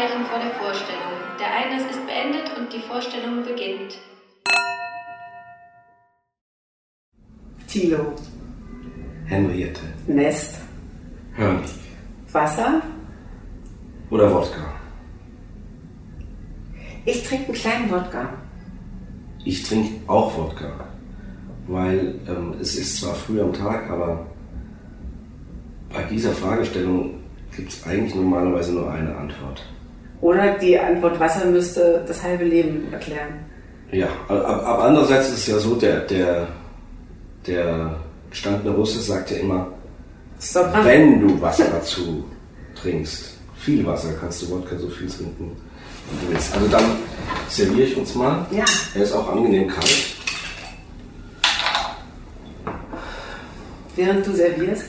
Zeichen vor der Vorstellung. Der Einlass ist beendet und die Vorstellung beginnt. Thilo. Henriette. Nest. Hörnlig. Wasser. Oder Wodka. Ich trinke einen kleinen Wodka. Ich trinke auch Wodka. Weil ähm, es ist zwar früh am Tag, aber bei dieser Fragestellung gibt es eigentlich normalerweise nur eine Antwort. Oder die Antwort Wasser müsste das halbe Leben erklären. Ja, aber, aber andererseits ist es ja so, der, der, der gestandene Russe sagt ja immer, wenn du Wasser dazu trinkst, viel Wasser, kannst du Wodka so viel trinken, wie du willst. Also dann serviere ich uns mal. Ja. Er ist auch angenehm kalt. Während du servierst,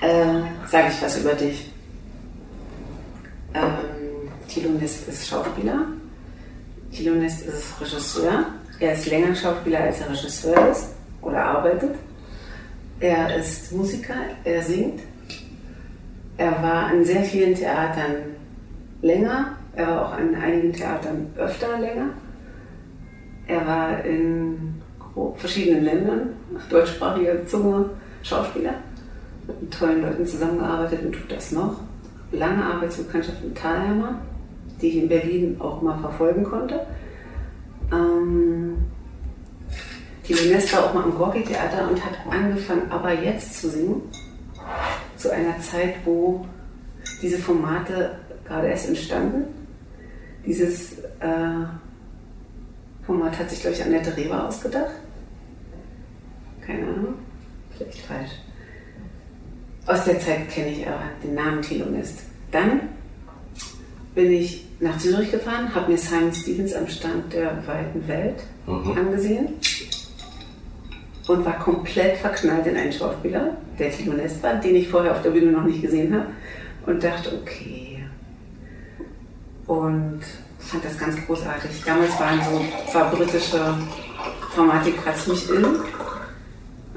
äh, sage ich was über dich. Ähm, Thilo Nest ist Schauspieler. Thilo Nest ist Regisseur. Er ist länger Schauspieler, als er Regisseur ist oder arbeitet. Er ist Musiker, er singt. Er war an sehr vielen Theatern länger. Er war auch an einigen Theatern öfter länger. Er war in verschiedenen Ländern, deutschsprachiger Zunge, Schauspieler. Mit tollen Leuten zusammengearbeitet und tut das noch. Lange Arbeitsbekanntschaft mit Thalheimer, die ich in Berlin auch mal verfolgen konnte. Ähm, die war auch mal am Gorki-Theater und hat angefangen, aber jetzt zu singen. Zu einer Zeit, wo diese Formate gerade erst entstanden. Dieses äh, Format hat sich, glaube ich, Annette Reber ausgedacht. Keine Ahnung, vielleicht falsch. Aus der Zeit kenne ich aber den Namen Thilo Nest. Dann bin ich nach Zürich gefahren, habe mir Simon Stevens am Stand der weiten Welt Mhm. angesehen und war komplett verknallt in einen Schauspieler, der Nest war, den ich vorher auf der Bühne noch nicht gesehen habe und dachte, okay. Und fand das ganz großartig. Damals waren so, war britische Dramatik gerade ziemlich in. Und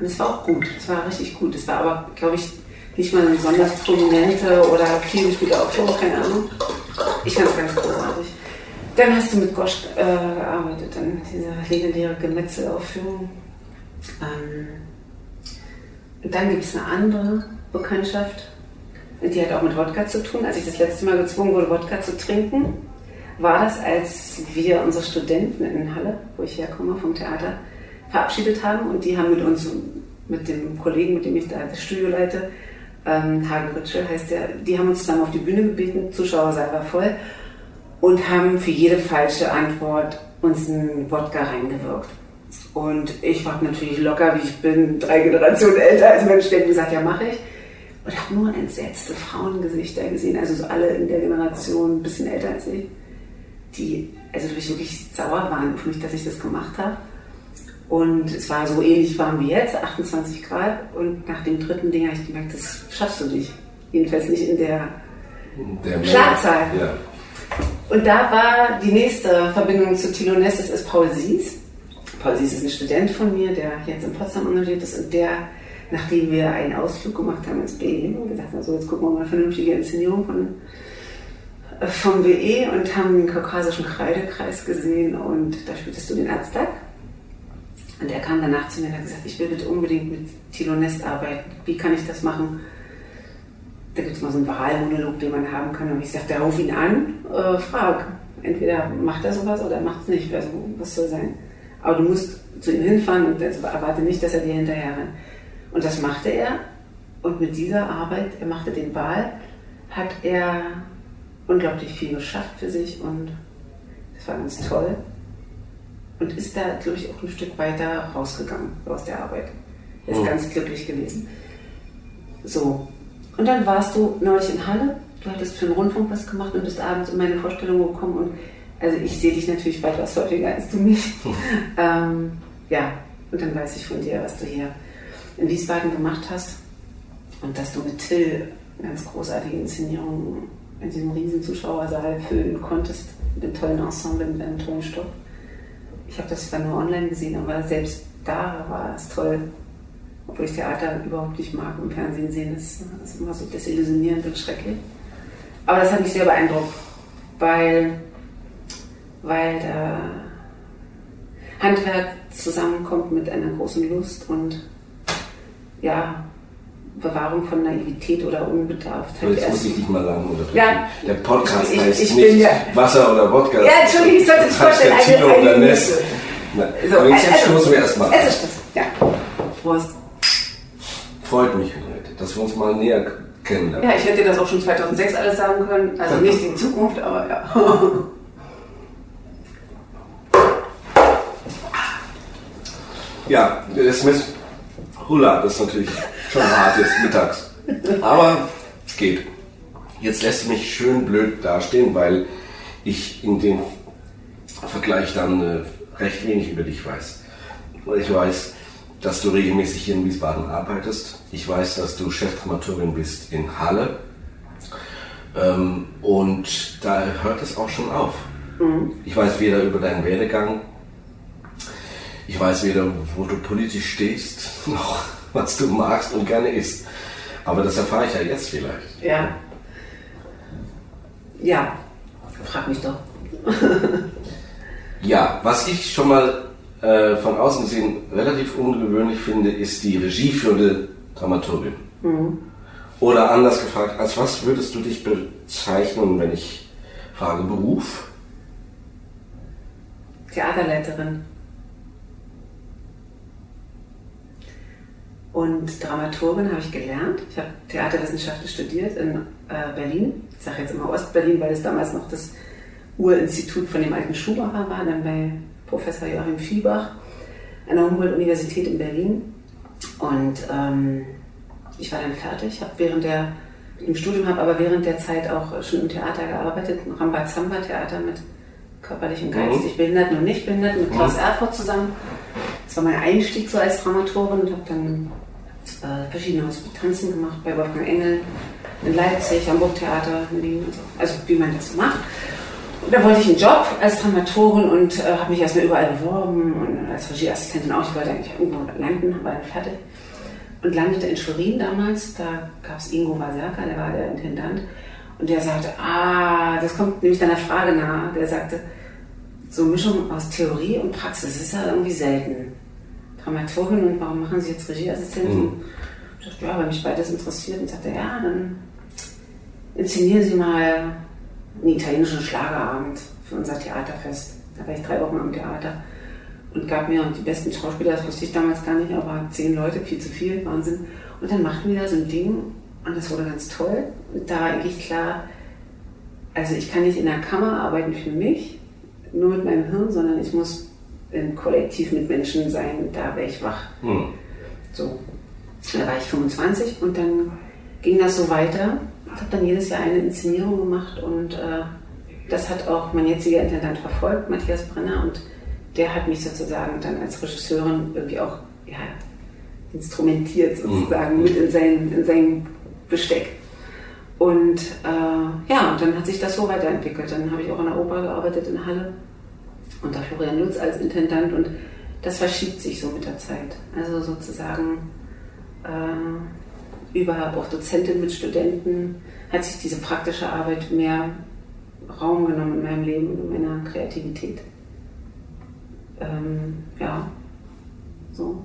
es war auch gut, es war richtig gut. Es war aber, glaube ich, nicht mal besonders prominente oder viel gespielte Aufführung, keine Ahnung. Ich fand es ganz großartig. Dann hast du mit Gosch äh, gearbeitet, an dieser legendäre Gemetzelaufführung. Ähm, dann gibt es eine andere Bekanntschaft, die hat auch mit Wodka zu tun. Als ich das letzte Mal gezwungen wurde, Wodka zu trinken, war das, als wir unsere Studenten in Halle, wo ich herkomme, vom Theater, verabschiedet haben. Und die haben mit uns, mit dem Kollegen, mit dem ich da das Studio leite, ähm, Hagen Ritschel heißt der, die haben uns zusammen auf die Bühne gebeten, Zuschauersaal war voll, und haben für jede falsche Antwort uns einen Wodka reingewirkt. Und ich war natürlich locker, wie ich bin, drei Generationen älter als Mensch, der gesagt, ja, mache ich. Und habe nur entsetzte Frauengesichter gesehen, also so alle in der Generation, ein bisschen älter als ich, die also wirklich sauer waren auf mich, dass ich das gemacht habe. Und es war so ähnlich warm wie jetzt, 28 Grad. Und nach dem dritten Ding habe ich gemerkt, das schaffst du nicht. Jedenfalls nicht in der Der Schlagzahl. Ja. Und da war die nächste Verbindung zu Tilo Ness, das ist Paul Sies. Paul Sies ist ein Student von mir, der jetzt in Potsdam engagiert ist und der, nachdem wir einen Ausflug gemacht haben ins BE und gesagt haben, so jetzt gucken wir mal eine vernünftige Inszenierung von, äh, vom BE und haben den kaukasischen Kreidekreis gesehen und da spieltest du den Aztag. Und er kam danach zu mir und hat gesagt, ich will bitte unbedingt mit Tilo Nest arbeiten. Wie kann ich das machen? Da gibt es mal so einen Wahlmonolog, den man haben kann. Und ich sagte, ruf ihn an, äh, frag. Entweder macht er sowas oder macht es nicht. Also, was soll sein? Aber du musst zu ihm hinfahren und erwarte nicht, dass er dir hinterher rennt. Und das machte er. Und mit dieser Arbeit, er machte den Wahl, hat er unglaublich viel geschafft für sich und das war ganz toll. Und ist da, glaube ich, auch ein Stück weiter rausgegangen aus der Arbeit. Er ist Mhm. ganz glücklich gewesen. So, und dann warst du neulich in Halle, du hattest für den Rundfunk was gemacht und bist abends in meine Vorstellung gekommen und also ich sehe dich natürlich weitaus häufiger als du mich. ähm, ja, und dann weiß ich von dir, was du hier in Wiesbaden gemacht hast und dass du mit Till eine ganz großartige Inszenierung in diesem riesen Zuschauersaal füllen konntest, mit einem tollen Ensemble, mit einem tollen Stoff. Ich habe das zwar nur online gesehen, aber selbst da war es toll. Obwohl ich Theater überhaupt nicht mag, im Fernsehen sehen, das ist immer so desillusionierend und schrecklich. Aber das hat mich sehr beeindruckt. weil, weil da Handwerk zusammenkommt mit einer großen Lust und ja, Bewahrung von Naivität oder Unbedarftheit. Jetzt muss ich dich mal lang unterbrechen. Ja. Der Podcast Ich- heißt ich nicht ja- Wasser oder Wodka. Ja, Entschuldigung, ich sollte es vorstellen, Tilo eine- oder eine Ness. Na, So, aber jetzt, jetzt also- stoßen wir erstmal Es ist das. Ja. Prost. Freut mich, Henriette, dass wir uns mal näher kennenlernen. Ja, ich hätte dir das auch schon 2006 alles sagen können. Also nicht die Zukunft, aber ja. Ja, das mit Hula, das ist natürlich schon hart jetzt mittags. Aber es geht. Jetzt lässt du mich schön blöd dastehen, weil ich in dem Vergleich dann äh, recht wenig über dich weiß. Ich weiß, dass du regelmäßig hier in Wiesbaden arbeitest. Ich weiß, dass du Chefdramaturgin bist in Halle. Ähm, und da hört es auch schon auf. Ich weiß weder über deinen Werdegang, ich weiß weder, wo du politisch stehst, noch was du magst und gerne isst. Aber das erfahre ich ja jetzt vielleicht. Ja. Ja. Frag mich doch. Ja, was ich schon mal äh, von außen gesehen relativ ungewöhnlich finde, ist die regieführende Dramaturgin. Oder anders gefragt, als was würdest du dich bezeichnen, wenn ich frage Beruf? Theaterleiterin. Und Dramaturgin habe ich gelernt. Ich habe Theaterwissenschaften studiert in äh, Berlin. Ich sage jetzt immer Ostberlin, weil es damals noch das Urinstitut von dem alten Schumacher war, dann bei Professor Joachim Viehbach an der Humboldt-Universität in Berlin. Und ähm, ich war dann fertig, habe während der im Studium habe aber während der Zeit auch schon im Theater gearbeitet, im Rambazamba-Theater mit körperlichen, geistig Behinderten und Nichtbehinderten mit Klaus Erfurt zusammen. Das war mein Einstieg so als Dramaturgin und habe dann äh, verschiedene Hospitanzen gemacht bei Wolfgang Engel in Leipzig, Hamburg Theater, in so. Also wie man das macht. Und da wollte ich einen Job als Dramaturgin und äh, habe mich erstmal überall beworben und als Regieassistentin auch. Ich wollte eigentlich irgendwo landen, war dann fertig. Und landete in Schwerin damals, da gab es Ingo Waserka, der war der Intendant. Und der sagte, ah, das kommt nämlich deiner Frage nahe. Der sagte, so Mischung aus Theorie und Praxis ist ja irgendwie selten. Dramaturgin und warum machen Sie jetzt Regieassistentin? Ich dachte, ja, weil mich beides interessiert. Und sagte, ja, dann inszenieren Sie mal einen italienischen Schlagerabend für unser Theaterfest. Da war ich drei Wochen am Theater und gab mir die besten Schauspieler, das wusste ich damals gar nicht, aber zehn Leute, viel zu viel, Wahnsinn. Und dann machten wir da so ein Ding und das wurde ganz toll. Und da war eigentlich klar, also ich kann nicht in der Kammer arbeiten für mich, nur mit meinem Hirn, sondern ich muss im Kollektiv mit Menschen sein, da wäre ich wach. Hm. So, da war ich 25 und dann ging das so weiter. Ich habe dann jedes Jahr eine Inszenierung gemacht und äh, das hat auch mein jetziger Intendant verfolgt, Matthias Brenner, und der hat mich sozusagen dann als Regisseurin irgendwie auch ja, instrumentiert sozusagen mit in sein, in sein Besteck. Und äh, ja, und dann hat sich das so weiterentwickelt. Dann habe ich auch an der Oper gearbeitet in Halle unter Florian Lutz als Intendant und das verschiebt sich so mit der Zeit. Also sozusagen äh, über auch Dozentin mit Studenten hat sich diese praktische Arbeit mehr Raum genommen in meinem Leben und in meiner Kreativität. Ähm, ja, so.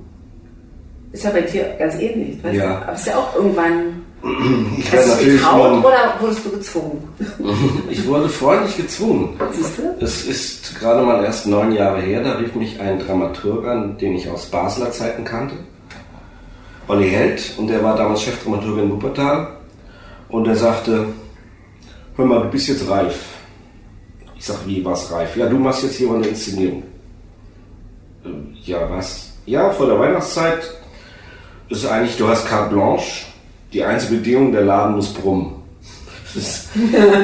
Ist ja bei dir ganz ähnlich. Weißt Ja. Du? Aber ist ja auch irgendwann. Ich Hast du getraut nur, oder wurdest du gezwungen? ich wurde freundlich gezwungen. Siehst du? Es ist gerade mal erst neun Jahre her, da rief mich ein Dramaturg an, den ich aus Basler Zeiten kannte. Olli Held, und der war damals Chefdramaturg in Wuppertal. Und er sagte, hör mal, du bist jetzt reif. Ich sag, wie, was reif? Ja, du machst jetzt hier mal eine Inszenierung. Ähm, Ja, was? Ja, vor der Weihnachtszeit ist eigentlich, du hast carte blanche. Die einzige Bedingung, der Laden muss brummen. Das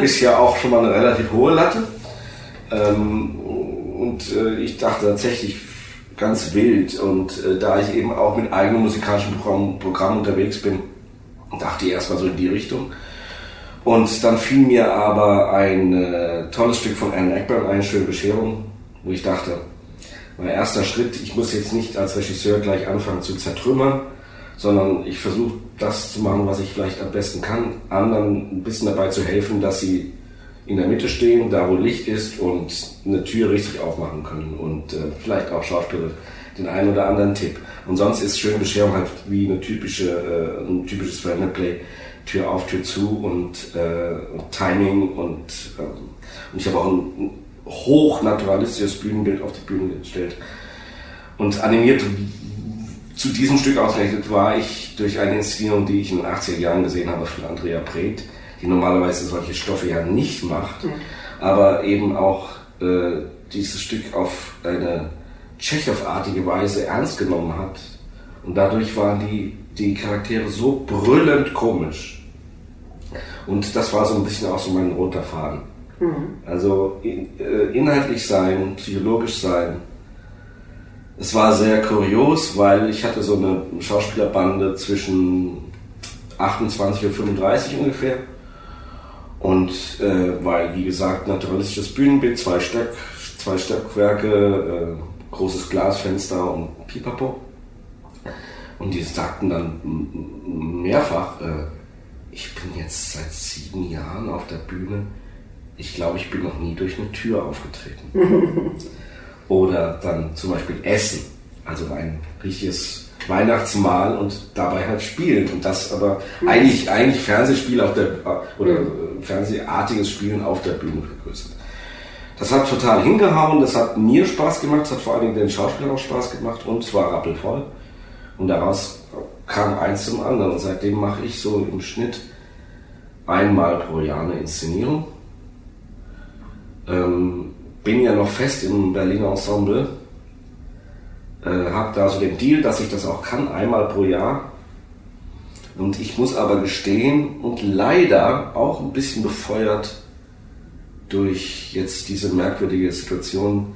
ist ja auch schon mal eine relativ hohe Latte. Ähm, und äh, ich dachte tatsächlich ganz wild. Und äh, da ich eben auch mit eigenem musikalischen Programm, Programm unterwegs bin, dachte ich erstmal so in die Richtung. Und dann fiel mir aber ein äh, tolles Stück von Anne Eckburn ein, Schöne Bescherung, wo ich dachte, mein erster Schritt, ich muss jetzt nicht als Regisseur gleich anfangen zu zertrümmern, sondern ich versuche das zu machen, was ich vielleicht am besten kann, anderen ein bisschen dabei zu helfen, dass sie in der Mitte stehen, da wo Licht ist und eine Tür richtig aufmachen können und äh, vielleicht auch Schauspieler den einen oder anderen Tipp. Und sonst ist schön Bescherung halt wie eine typische, äh, ein typisches Play, Tür auf, Tür zu und äh, Timing und, ähm, und ich habe auch ein hochnaturalistisches Bühnenbild auf die Bühne gestellt. Und animiert zu diesem Stück ausgerechnet war ich durch eine Inszenierung, die ich in den 80er Jahren gesehen habe von Andrea Breth, die normalerweise solche Stoffe ja nicht macht, mhm. aber eben auch äh, dieses Stück auf eine Tschechow-artige Weise ernst genommen hat. Und dadurch waren die, die Charaktere so brüllend komisch. Und das war so ein bisschen auch so mein roter Faden. Mhm. Also in, äh, inhaltlich sein, psychologisch sein. Es war sehr kurios, weil ich hatte so eine Schauspielerbande zwischen 28 und 35 ungefähr. Und äh, weil, wie gesagt, naturalistisches Bühnenbild, zwei, Stöck, zwei Stockwerke, äh, großes Glasfenster und Pipapo. Und die sagten dann mehrfach, äh, ich bin jetzt seit sieben Jahren auf der Bühne. Ich glaube, ich bin noch nie durch eine Tür aufgetreten. Oder dann zum Beispiel Essen, also ein richtiges Weihnachtsmahl und dabei halt spielen. Und das aber mhm. eigentlich, eigentlich Fernsehspiel auf der, oder mhm. Fernsehartiges Spielen auf der Bühne vergrößert. Das hat total hingehauen, das hat mir Spaß gemacht, das hat vor allen Dingen den Schauspielern auch Spaß gemacht und es war rappelvoll. Und daraus kam eins zum anderen. Und seitdem mache ich so im Schnitt einmal pro Jahr eine Inszenierung. Ähm, bin ja noch fest im Berliner Ensemble. Äh, habe da so den Deal, dass ich das auch kann, einmal pro Jahr. Und ich muss aber gestehen und leider auch ein bisschen befeuert durch jetzt diese merkwürdige Situation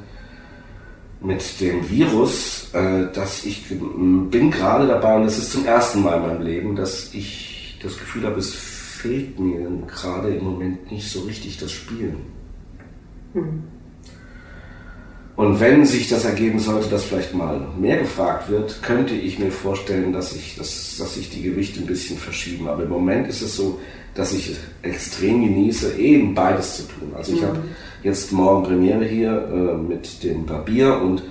mit dem Virus, äh, dass ich bin gerade dabei, und das ist zum ersten Mal in meinem Leben, dass ich das Gefühl habe, es fehlt mir gerade im Moment nicht so richtig das Spielen. Mhm. Und wenn sich das ergeben sollte, dass vielleicht mal mehr gefragt wird, könnte ich mir vorstellen, dass sich dass, dass ich die Gewichte ein bisschen verschieben. Aber im Moment ist es so, dass ich extrem genieße, eben beides zu tun. Also ich mhm. habe jetzt morgen Premiere hier äh, mit dem Barbier und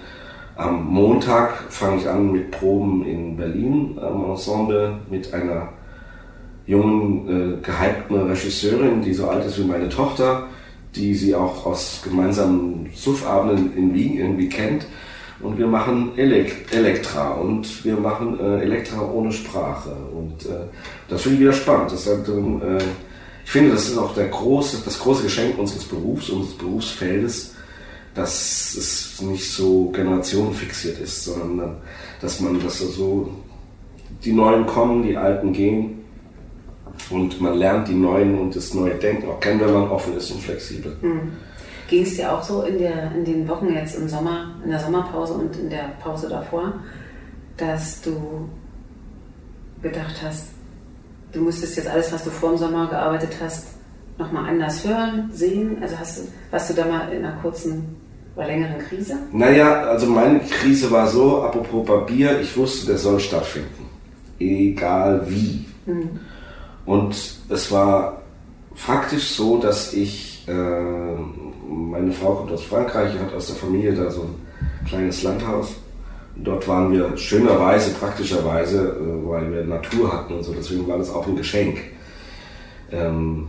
am Montag fange ich an mit Proben in Berlin am Ensemble mit einer jungen, äh, gehypten Regisseurin, die so alt ist wie meine Tochter die sie auch aus gemeinsamen Suffabenden in Wien irgendwie kennt. Und wir machen Elek Elektra und wir machen äh, Elektra ohne Sprache. Und äh, das finde ich wieder spannend. Das hat, äh, ich finde, das ist auch der große, das große Geschenk unseres Berufs, unseres Berufsfeldes, dass es nicht so generationenfixiert ist, sondern dass man, dass so die Neuen kommen, die Alten gehen und man lernt die neuen und das neue Denken auch kennen, wenn man offen ist und flexibel. Mhm. Ging es dir auch so in, der, in den Wochen jetzt im Sommer, in der Sommerpause und in der Pause davor, dass du gedacht hast, du müsstest jetzt alles, was du vor dem Sommer gearbeitet hast, nochmal anders hören, sehen? Also hast du, warst du da mal in einer kurzen oder längeren Krise? Naja, also meine Krise war so, apropos Barbier, ich wusste, der soll stattfinden. Egal wie. Mhm. Und es war faktisch so, dass ich, äh, meine Frau kommt aus Frankreich, hat aus der Familie da so ein kleines Landhaus. Dort waren wir schönerweise, praktischerweise, äh, weil wir Natur hatten und so, deswegen war das auch ein Geschenk. Ähm,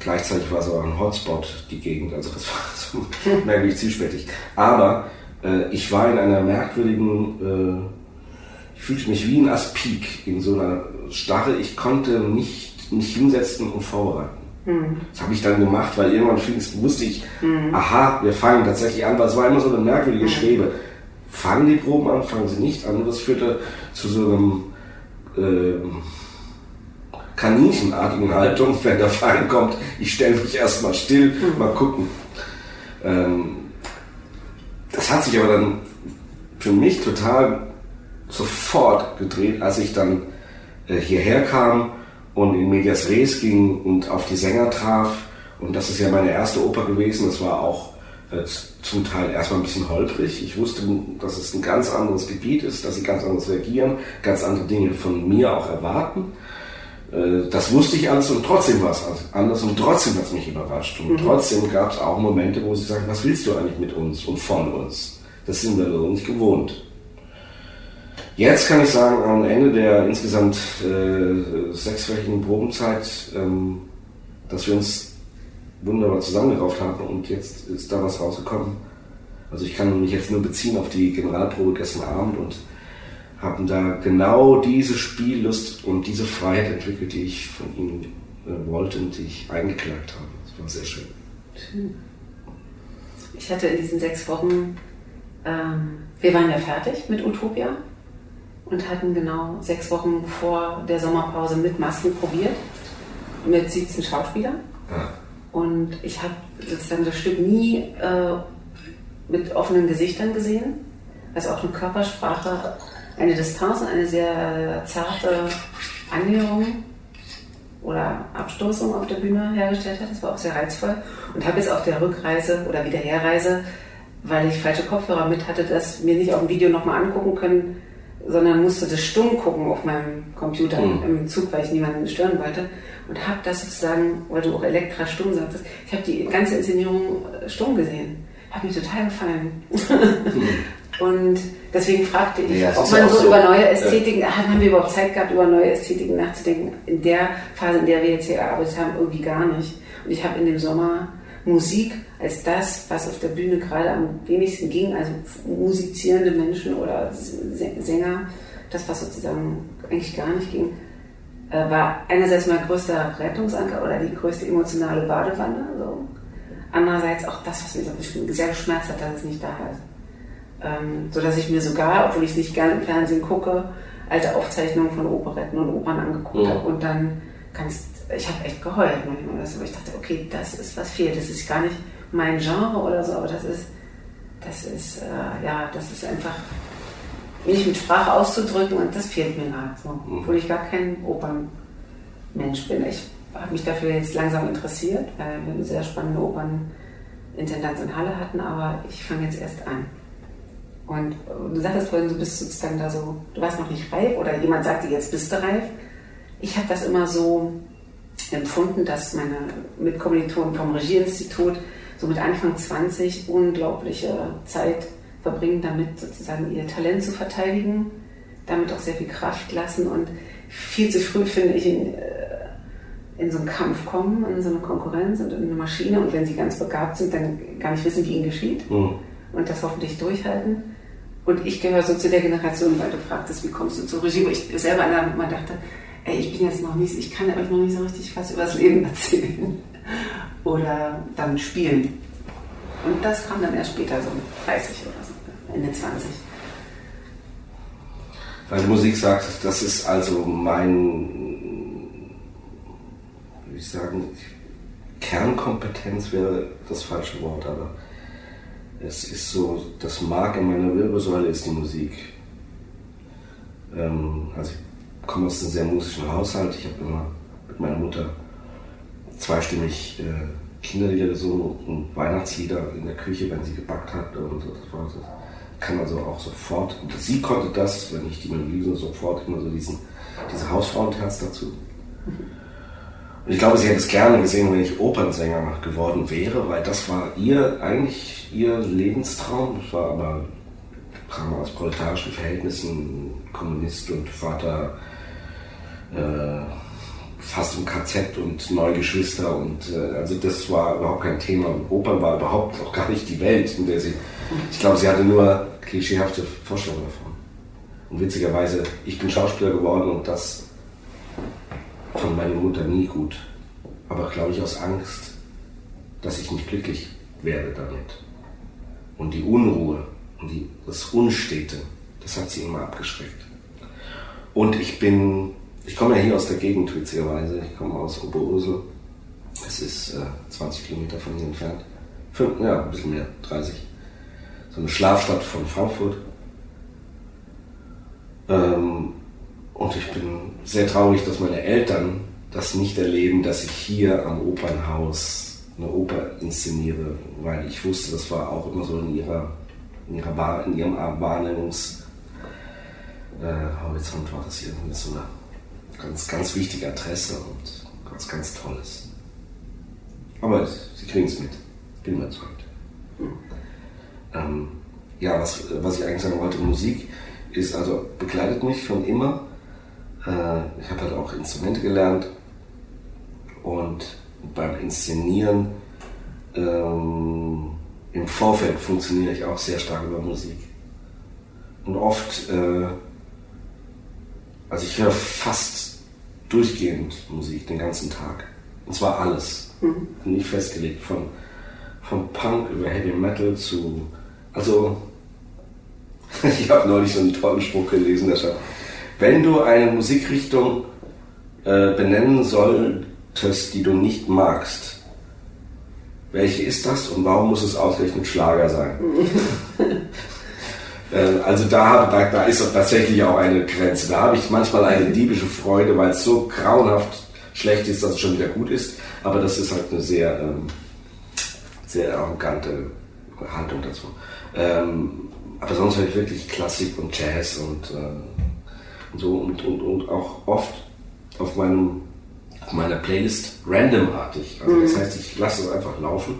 gleichzeitig war es aber ein Hotspot, die Gegend, also das war so merklich zielspältig. Aber äh, ich war in einer merkwürdigen, äh, ich fühlte mich wie ein Aspik in so einer Starre. Ich konnte nicht mich hinsetzen und vorbereiten. Mhm. Das habe ich dann gemacht, weil irgendwann wusste ich, mhm. aha, wir fangen tatsächlich an, weil es war immer so eine merkwürdige mhm. Schwebe. Fangen die Proben an, fangen sie nicht an. Und das führte zu so einem äh, kaninchenartigen Haltung, wenn der Feind kommt, ich stelle mich erstmal still, mhm. mal gucken. Ähm, das hat sich aber dann für mich total sofort gedreht, als ich dann äh, hierher kam und in Medias Res ging und auf die Sänger traf. Und das ist ja meine erste Oper gewesen. Das war auch äh, zum Teil erstmal ein bisschen holprig. Ich wusste, dass es ein ganz anderes Gebiet ist, dass sie ganz anders reagieren, ganz andere Dinge von mir auch erwarten. äh, das wusste ich alles und trotzdem war es anders und trotzdem hat es mich überrascht. Und mhm. trotzdem gab es auch Momente, wo sie sagen, was willst du eigentlich mit uns und von uns? Das sind wir so nicht gewohnt. Jetzt kann ich sagen, am Ende der insgesamt äh, sechswöchigen Probenzeit, ähm, dass wir uns wunderbar zusammengerauft haben und jetzt ist da was rausgekommen. Also ich kann mich jetzt nur beziehen auf die Generalprobe gestern Abend und haben da genau diese Spiellust und diese Freiheit entwickelt, die ich von ihnen äh, wollte und die ich eingeklagt habe. Das war sehr schön. Schön. Ich hatte in diesen sechs Wochen, ähm, wir waren ja fertig mit Utopia und hatten genau sechs Wochen vor der Sommerpause mit Masken probiert, mit 17 Schauspielern. Ja. Und ich habe sozusagen das Stück nie äh, mit offenen Gesichtern gesehen, also auch eine Körpersprache eine Distanz und eine sehr zarte Annäherung oder Abstoßung auf der Bühne hergestellt hat. Das war auch sehr reizvoll. Und habe jetzt auf der Rückreise oder Wiederherreise, weil ich falsche Kopfhörer mit hatte, das mir nicht auf dem Video nochmal angucken können, sondern musste das stumm gucken auf meinem Computer mhm. im Zug, weil ich niemanden stören wollte. Und habe das sozusagen, weil du auch Elektra stumm sagtest, ich habe die ganze Inszenierung äh, stumm gesehen. Hat mir total gefallen. Mhm. Und deswegen fragte ich, ja, ob man so, so, über neue Ästhetiken, ja. haben wir überhaupt Zeit gehabt, über neue Ästhetiken nachzudenken. In der Phase, in der wir jetzt hier gearbeitet haben, irgendwie gar nicht. Und ich habe in dem Sommer Musik als das, was auf der Bühne gerade am wenigsten ging, also musizierende Menschen oder Sänger, das, was sozusagen eigentlich gar nicht ging, äh, war einerseits mein größter Rettungsanker oder die größte emotionale Badewanne. So. Andererseits auch das, was mich sehr geschmerzt hat, dass es nicht da ist. Ähm, so dass ich mir sogar, obwohl ich es nicht gerne im Fernsehen gucke, alte Aufzeichnungen von Operetten und Opern angeguckt ja. habe und dann kannst, ich habe echt geheult manchmal, dass, ich dachte, okay, das ist was fehlt, das ist gar nicht mein Genre oder so, aber das ist, das ist, äh, ja, das ist einfach mich mit Sprache auszudrücken und das fehlt mir gerade so, mhm. obwohl ich gar kein Opernmensch bin. Ich habe mich dafür jetzt langsam interessiert, weil wir eine sehr spannende Opernintendanz in Halle hatten, aber ich fange jetzt erst an. Und du sagtest vorhin, du bist sozusagen da so, du warst noch nicht reif oder jemand sagte, jetzt bist du reif. Ich habe das immer so empfunden, dass meine Mitkommilitonen vom Regieinstitut so mit Anfang 20 unglaubliche Zeit verbringen, damit sozusagen ihr Talent zu verteidigen, damit auch sehr viel Kraft lassen und viel zu früh, finde ich, in, äh, in so einen Kampf kommen, in so eine Konkurrenz und in eine Maschine und wenn sie ganz begabt sind, dann gar nicht wissen, wie ihnen geschieht mhm. und das hoffentlich durchhalten. Und ich gehöre so zu der Generation, weil du fragtest, wie kommst du zur Regie, wo ich selber mal dachte, ey, ich bin jetzt noch nicht, ich kann euch noch nicht so richtig was über das Leben erzählen. Oder dann spielen. Und das kam dann erst später, so 30 oder so, Ende 20. Weil Musik sagst, das ist also mein, wie ich sagen, Kernkompetenz wäre das falsche Wort, aber es ist so, das Mark in meiner Wirbelsäule ist die Musik. Ähm, also ich komme aus einem sehr musischen Haushalt. Ich habe immer mit meiner Mutter zweistimmig äh, Kinderlieder gesungen und Weihnachtslieder in der Küche, wenn sie gebackt hat und so. War, das kann also auch sofort, sie konnte das, wenn ich die Melodie sofort immer so diesen, diese Hausfrauenherz dazu. Und ich glaube, sie hätte es gerne gesehen, wenn ich Opernsänger geworden wäre, weil das war ihr eigentlich ihr Lebenstraum. Das war aber kam aus proletarischen Verhältnissen, Kommunist und Vater fast im KZ und neun Geschwister und äh, also das war überhaupt kein Thema. Und Opern war überhaupt auch gar nicht die Welt, in der sie. Ich glaube, sie hatte nur klischeehafte Vorstellungen davon. Und witzigerweise, ich bin Schauspieler geworden und das fand meine Mutter nie gut. Aber glaube ich aus Angst, dass ich nicht glücklich werde damit. Und die Unruhe und die, das Unstete, das hat sie immer abgeschreckt. Und ich bin, ich komme ja hier aus der Gegend witzigerweise, ich komme aus Oberursel. Es ist äh, 20 Kilometer von hier entfernt. Fünf, ja, ein bisschen mehr, 30. So eine Schlafstadt von Frankfurt. Ähm, und ich bin sehr traurig, dass meine Eltern das nicht erleben, dass ich hier am Opernhaus eine Oper inszeniere, weil ich wusste, das war auch immer so in ihrer, in ihrer in ihrem Wahrnehmungshorizont äh, war das hier so einer ganz, ganz wichtige Adresse und ganz, ganz Tolles. Aber sie kriegen es mit, bin überzeugt. Ähm, ja, was, was ich eigentlich sagen wollte, Musik ist also begleitet mich schon immer. Äh, ich habe halt auch Instrumente gelernt und beim Inszenieren ähm, im Vorfeld funktioniere ich auch sehr stark über Musik. Und oft, äh, also ich höre fast durchgehend Musik den ganzen Tag. Und zwar alles. Mhm. Nicht festgelegt. Von, von Punk über Heavy Metal zu. Also, ich habe neulich so einen tollen Spruch gelesen, der sagt, wenn du eine Musikrichtung äh, benennen solltest, die du nicht magst, welche ist das und warum muss es ausgerechnet Schlager sein? Äh, also da, da, da ist tatsächlich auch eine Grenze. Da habe ich manchmal eine diebische Freude, weil es so grauenhaft schlecht ist, dass es schon wieder gut ist. Aber das ist halt eine sehr, ähm, sehr arrogante Haltung dazu. Ähm, aber sonst höre ich wirklich Klassik und Jazz und, äh, und so und, und, und auch oft auf, meinem, auf meiner Playlist randomartig. Also das mhm. heißt, ich lasse es einfach laufen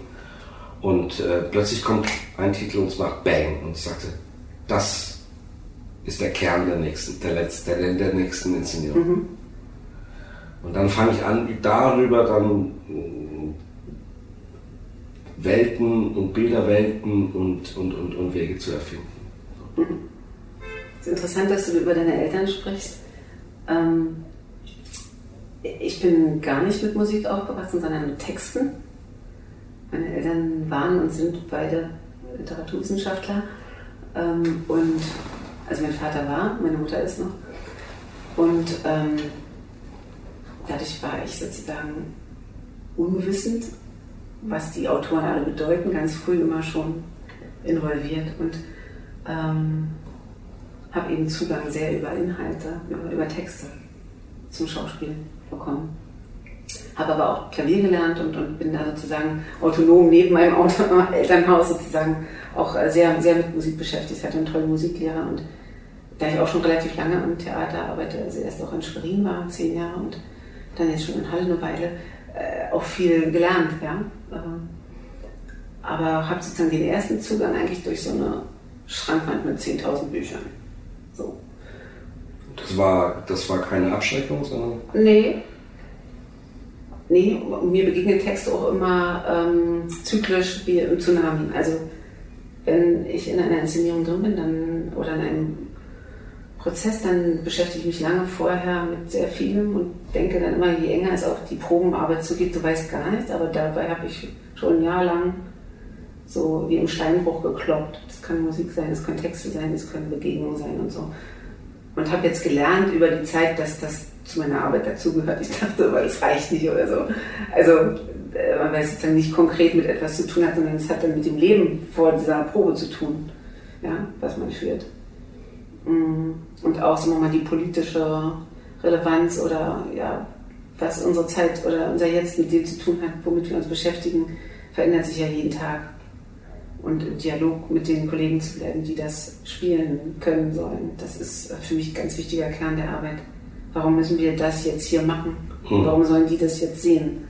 und äh, plötzlich kommt ein Titel und es macht Bang und ich sagte, das ist der Kern der nächsten, der, letzten, der, der nächsten Inszenierung. Mhm. Und dann fange ich an, darüber dann äh, Welten und Bilderwelten und, und, und, und Wege zu erfinden. Mhm. Es ist interessant, dass du über deine Eltern sprichst. Ähm, ich bin gar nicht mit Musik aufgewachsen, sondern mit Texten. Meine Eltern waren und sind beide Literaturwissenschaftler. Ähm, und also mein Vater war, meine Mutter ist noch. Und ähm, dadurch war ich sozusagen unwissend, was die Autoren alle bedeuten, ganz früh immer schon involviert und ähm, habe eben Zugang sehr über Inhalte, über, über Texte zum Schauspiel bekommen. Habe aber auch Klavier gelernt und, und bin da sozusagen autonom neben meinem Auto, Elternhaus sozusagen auch äh, sehr, sehr mit Musik beschäftigt. Ich hatte einen tollen Musiklehrer und da ich auch schon relativ lange im Theater arbeite, also erst auch in Schwerin war, zehn Jahre und dann jetzt schon in Halle eine Weile, äh, auch viel gelernt. Ja? Ähm, aber habe sozusagen den ersten Zugang eigentlich durch so eine Schrankwand mit 10.000 Büchern. So. Das war, das war keine Abschreckung, sondern? Nee. Nee, mir begegnen Texte auch immer ähm, zyklisch wie im Tsunami. Also wenn ich in einer Inszenierung drin bin dann, oder in einem Prozess, dann beschäftige ich mich lange vorher mit sehr vielem und denke dann immer, je enger es auch die Probenarbeit zugeht, du weißt gar nichts, aber dabei habe ich schon ein Jahr lang so wie im Steinbruch gekloppt. Das kann Musik sein, das können Texte sein, das können Begegnungen sein und so. Und habe jetzt gelernt über die Zeit, dass das zu meiner Arbeit dazugehört. Ich dachte, aber das reicht nicht oder so. Also, äh, weil es sozusagen nicht konkret mit etwas zu tun hat, sondern es hat dann mit dem Leben vor dieser Probe zu tun, ja, was man führt. Mm, und auch, sagen wir mal, die politische Relevanz oder ja, was unsere Zeit oder unser Jetzt mit dem zu tun hat, womit wir uns beschäftigen, verändert sich ja jeden Tag. Und im Dialog mit den Kollegen zu bleiben, die das spielen können sollen, das ist für mich ein ganz wichtiger Kern der Arbeit warum müssen wir das jetzt hier machen? Hm. Warum sollen die das jetzt sehen?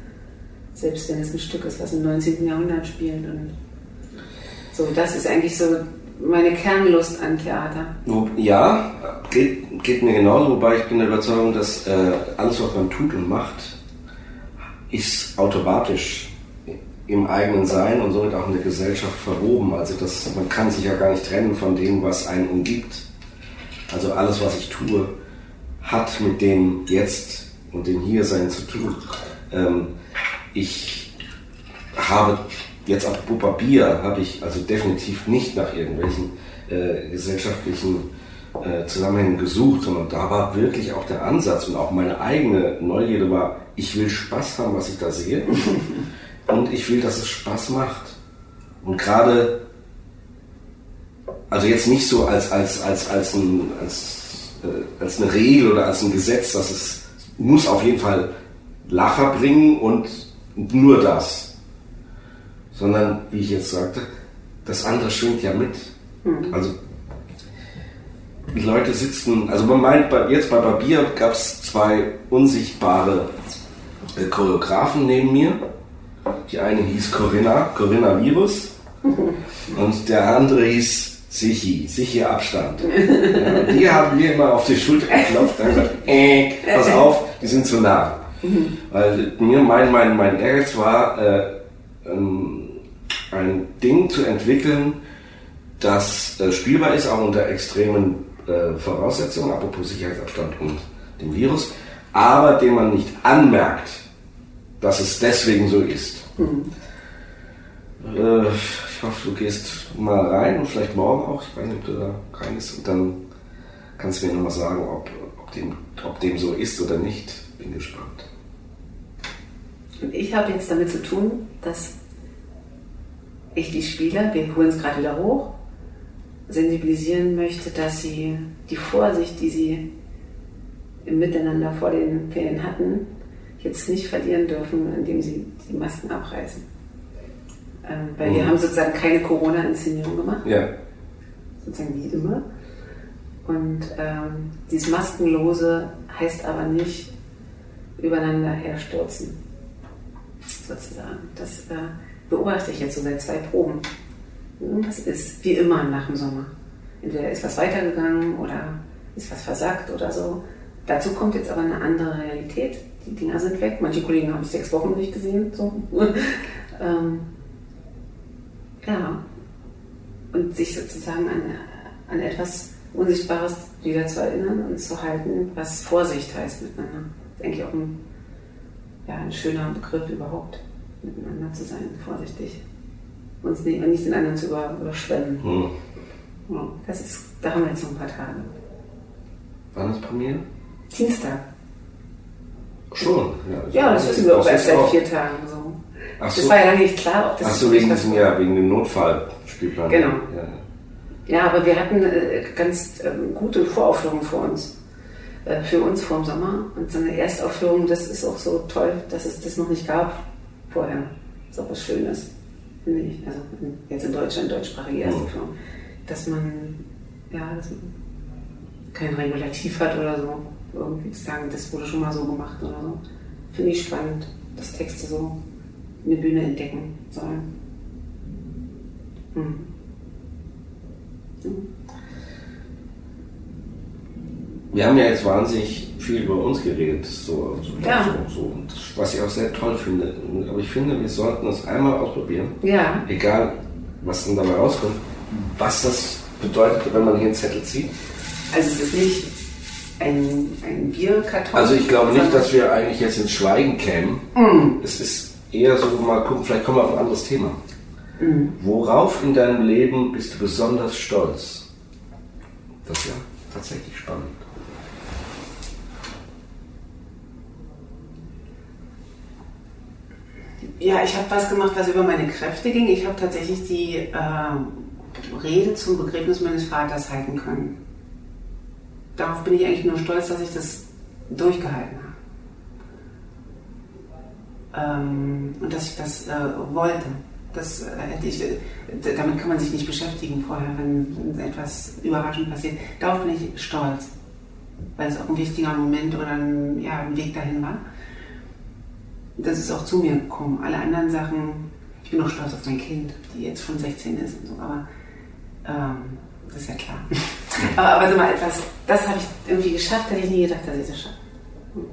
Selbst wenn es ein Stück ist, was im 19. Jahrhundert spielt. Und so, das ist eigentlich so meine Kernlust an Theater. Ja, geht, geht mir genauso, wobei ich bin der Überzeugung, dass äh, alles, was man tut und macht, ist automatisch im eigenen Sein und somit auch in der Gesellschaft verwoben. Also das, man kann sich ja gar nicht trennen von dem, was einen umgibt. Also alles, was ich tue, hat mit dem Jetzt und dem Hiersein zu tun. Ähm, ich habe jetzt ab Papier habe ich also definitiv nicht nach irgendwelchen äh, gesellschaftlichen äh, Zusammenhängen gesucht, sondern da war wirklich auch der Ansatz und auch meine eigene Neugierde war, ich will Spaß haben, was ich da sehe und ich will, dass es Spaß macht. Und gerade, also jetzt nicht so als, als, als, als, ein, als als eine Regel oder als ein Gesetz, dass es muss auf jeden Fall Lacher bringen und nur das. Sondern, wie ich jetzt sagte, das andere schwingt ja mit. Mhm. Also Leute sitzen, also man meint, jetzt bei Barbier gab es zwei unsichtbare äh, Choreografen neben mir. Die eine hieß Corinna, Corinna Virus, und der andere hieß Sichi, Sichi Abstand. Ja, die haben mir immer auf die Schulter geklopft und gesagt, äh, pass auf, die sind zu nah. Weil mir mein, mein, mein Ehrgeiz war, äh, ähm, ein Ding zu entwickeln, das äh, spielbar ist, auch unter extremen äh, Voraussetzungen, apropos Sicherheitsabstand und dem Virus, aber den man nicht anmerkt, dass es deswegen so ist. Mhm. Äh, ich hoffe, du gehst mal rein und vielleicht morgen auch. Ich weiß nicht, ob du da rein bist. Und dann kannst du mir nochmal sagen, ob, ob, dem, ob dem so ist oder nicht. Bin gespannt. Ich habe jetzt damit zu tun, dass ich die Spieler, wir holen es gerade wieder hoch, sensibilisieren möchte, dass sie die Vorsicht, die sie im Miteinander vor den Ferien hatten, jetzt nicht verlieren dürfen, indem sie die Masken abreißen. Ähm, weil mhm. wir haben sozusagen keine Corona-Inszenierung gemacht. Ja. Sozusagen wie immer. Und ähm, dieses Maskenlose heißt aber nicht übereinander herstürzen. Sozusagen. Das äh, beobachte ich jetzt so seit zwei Proben. Das ist wie immer nach dem Sommer. Entweder ist was weitergegangen oder ist was versagt oder so. Dazu kommt jetzt aber eine andere Realität. Die Dinger sind weg. Manche Kollegen haben es sechs Wochen nicht gesehen. So. ähm, ja. Und sich sozusagen an, an etwas Unsichtbares wieder zu erinnern und zu halten, was Vorsicht heißt miteinander. Das ist eigentlich auch ein, ja, ein schöner Begriff überhaupt, miteinander zu sein, vorsichtig. Uns nicht, nicht den anderen zu über, überschwemmen. Hm. Ja, das ist, da haben wir jetzt noch ein paar Tage. Wann ist Premiere? Dienstag. Schon, ja. Ja, das wissen wir auch erst seit vier Tagen. So. Ach das so. war ja lange nicht klar, ob das. Ach so, wegen diesem Jahr, wegen dem Notfallspielplan. Genau. Ja. ja, aber wir hatten äh, ganz äh, gute Voraufführungen vor uns. Äh, für uns vor dem Sommer. Und so eine Erstaufführung, das ist auch so toll, dass es das noch nicht gab vorher. Das ist auch was Schönes, finde ich. Also jetzt in Deutschland, deutschsprachige Erstaufführung. Mhm. Dass man, ja, dass man kein Regulativ hat oder so. Irgendwie zu sagen, das wurde schon mal so gemacht oder so. Finde ich spannend, dass Texte so eine Bühne entdecken sollen. Hm. Hm. Wir haben ja jetzt wahnsinnig viel über uns geredet, so, so, ja. so, so was ich auch sehr toll finde. Aber ich finde, wir sollten das einmal ausprobieren. Ja. Egal, was dann dabei rauskommt, was das bedeutet, wenn man hier einen Zettel zieht. Also es ist nicht ein, ein Bierkarton. Also ich glaube nicht, dass wir eigentlich jetzt ins Schweigen kämen. Mm. Es ist eher so mal gucken, vielleicht kommen wir auf ein anderes Thema. Mhm. Worauf in deinem Leben bist du besonders stolz? Das ist ja tatsächlich spannend. Ja, ich habe was gemacht, was über meine Kräfte ging. Ich habe tatsächlich die äh, Rede zum Begräbnis meines Vaters halten können. Darauf bin ich eigentlich nur stolz, dass ich das durchgehalten habe ähm, und dass ich das äh, wollte. Das äh, hätte ich, damit kann man sich nicht beschäftigen vorher, wenn, wenn etwas überraschend passiert. Darauf bin ich stolz, weil es auch ein wichtiger Moment oder ein, ja, ein Weg dahin war. Das ist auch zu mir gekommen. Alle anderen Sachen, ich bin auch stolz auf mein Kind, die jetzt schon 16 ist und so, aber ähm, das ist ja klar. aber, aber so mal etwas, das habe ich irgendwie geschafft, hätte ich nie gedacht, dass ich das schaffe. Hm.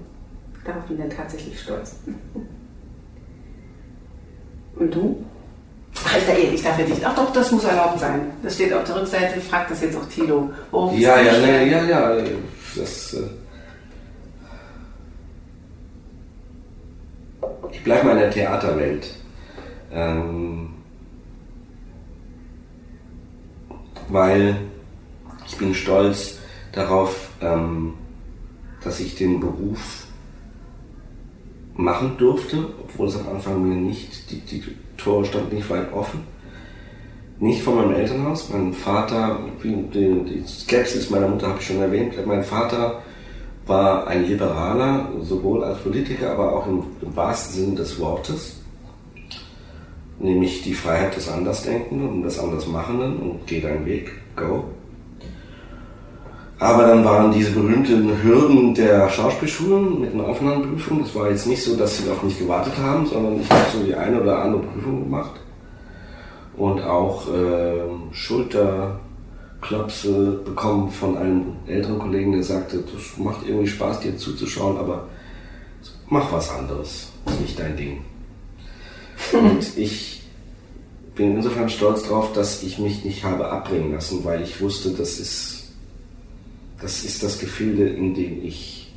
Darauf bin ich dann tatsächlich stolz. Und du? Ach, ich darf ja nicht. Ach doch, das muss erlaubt sein. Das steht auf der Rückseite, fragt das jetzt auch Tilo. Oh, ja, ja, ja, ja, ja. Das, äh ich bleibe mal in der Theaterwelt. Ähm weil ich bin stolz darauf, ähm, dass ich den Beruf machen durfte, obwohl es am Anfang mir nicht, die, die Tore standen nicht weit offen. Nicht von meinem Elternhaus. Mein Vater, die, die Skepsis meiner Mutter habe ich schon erwähnt, mein Vater war ein Liberaler, sowohl als Politiker, aber auch im, im wahrsten Sinne des Wortes. Nämlich die Freiheit des Andersdenkenden und des Andersmachenden und geh deinen Weg, go. Aber dann waren diese berühmten Hürden der Schauspielschulen mit einer Aufnahmeprüfung. Das war jetzt nicht so, dass sie auf mich gewartet haben, sondern ich habe so die eine oder andere Prüfung gemacht. Und auch äh, Schulterklopse bekommen von einem älteren Kollegen, der sagte, das macht irgendwie Spaß, dir zuzuschauen, aber mach was anderes. Das ist nicht dein Ding. Und ich bin insofern stolz darauf, dass ich mich nicht habe abbringen lassen, weil ich wusste, das ist das ist das Gefilde, in dem ich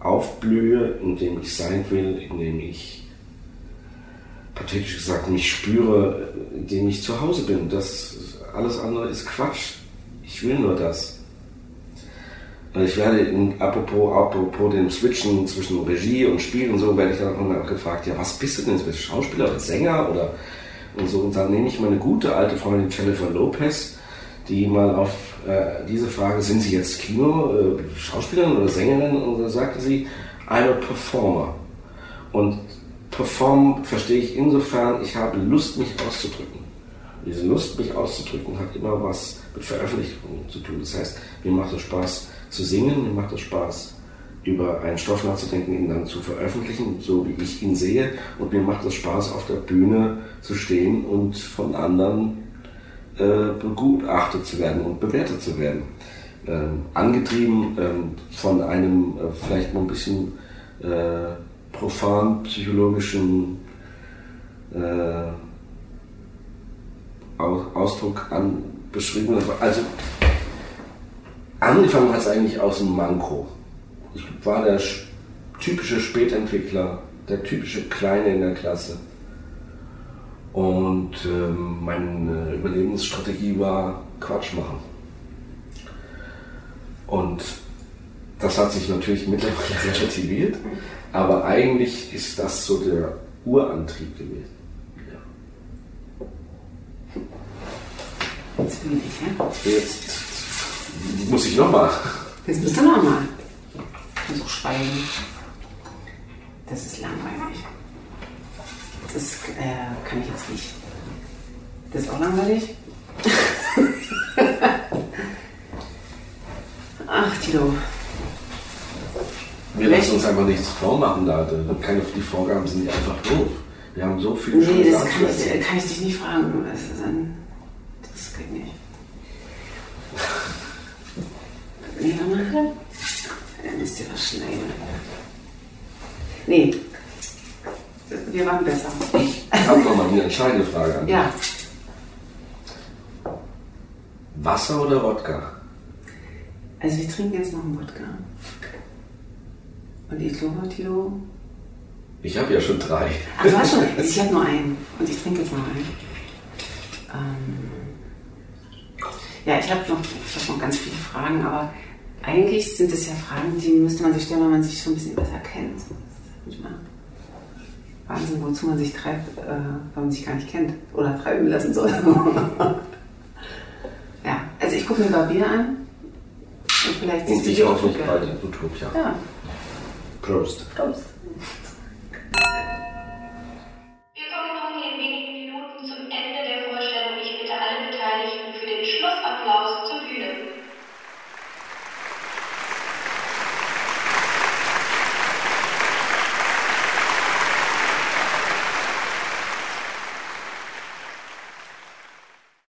aufblühe, in dem ich sein will, in dem ich, pathetisch gesagt, mich spüre, in dem ich zu Hause bin. Das, alles andere ist Quatsch. Ich will nur das. Und ich werde, in, apropos, apropos dem Switchen zwischen Regie und Spiel und so, werde ich dann auch gefragt, ja, was bist du denn? Bist du Schauspieler oder Sänger oder und so. Und dann nehme ich meine gute alte Freundin Jennifer Lopez, die mal auf äh, diese Frage, sind Sie jetzt Kino, äh, Schauspielerin oder Sängerin? Und da sagte sie, I'm a performer. Und performen verstehe ich insofern, ich habe Lust, mich auszudrücken. Diese Lust, mich auszudrücken, hat immer was mit Veröffentlichung zu tun. Das heißt, mir macht es Spaß zu singen, mir macht es Spaß, über einen Stoff nachzudenken, ihn dann zu veröffentlichen, so wie ich ihn sehe. Und mir macht es Spaß, auf der Bühne zu stehen und von anderen begutachtet zu werden und bewertet zu werden. Ähm, angetrieben ähm, von einem äh, vielleicht mal ein bisschen äh, profan psychologischen äh, Ausdruck an beschrieben. Also angefangen hat es eigentlich aus dem Manko. Ich war der typische Spätentwickler, der typische Kleine in der Klasse und ähm, meine Überlebensstrategie war Quatsch machen. Und das hat sich natürlich mittlerweile relativiert, aber eigentlich ist das so der Urantrieb gewesen. Ja. Jetzt bin ich, ja? Jetzt muss ich nochmal. Jetzt musst du nochmal. So schweigen. Das ist langweilig. Das äh, kann ich jetzt nicht. Das ist auch langweilig. Ach, Tilo. Wir lassen uns einfach nichts vormachen da. Keine, die Vorgaben sind nicht einfach doof. Wir haben so viel Nee, das kann ich, kann ich, dich nicht fragen. Das, dann, das geht nicht. Nee, warte mal. Dann müsst ihr was schneiden. Nee, wir waren besser. Ich habe noch mal eine entscheidende Frage an dich. Ja. Wasser oder Wodka? Also wir trinken jetzt noch einen Wodka. Und ich glaube, Tilo... Ich habe ja schon drei. Ach, du hast schon. Ich habe nur einen. Und ich trinke jetzt noch einen. Ähm ja, ich habe noch, hab noch ganz viele Fragen, aber eigentlich sind es ja Fragen, die müsste man sich stellen, wenn man sich schon ein bisschen besser kennt. Das ist manchmal Wahnsinn, wozu man sich treibt, äh, wenn man sich gar nicht kennt oder treiben lassen soll. ja, also ich gucke mir Barbier an. Und vielleicht siehst und ich auch nicht bald in Utopia. Ja. Prost. Prost.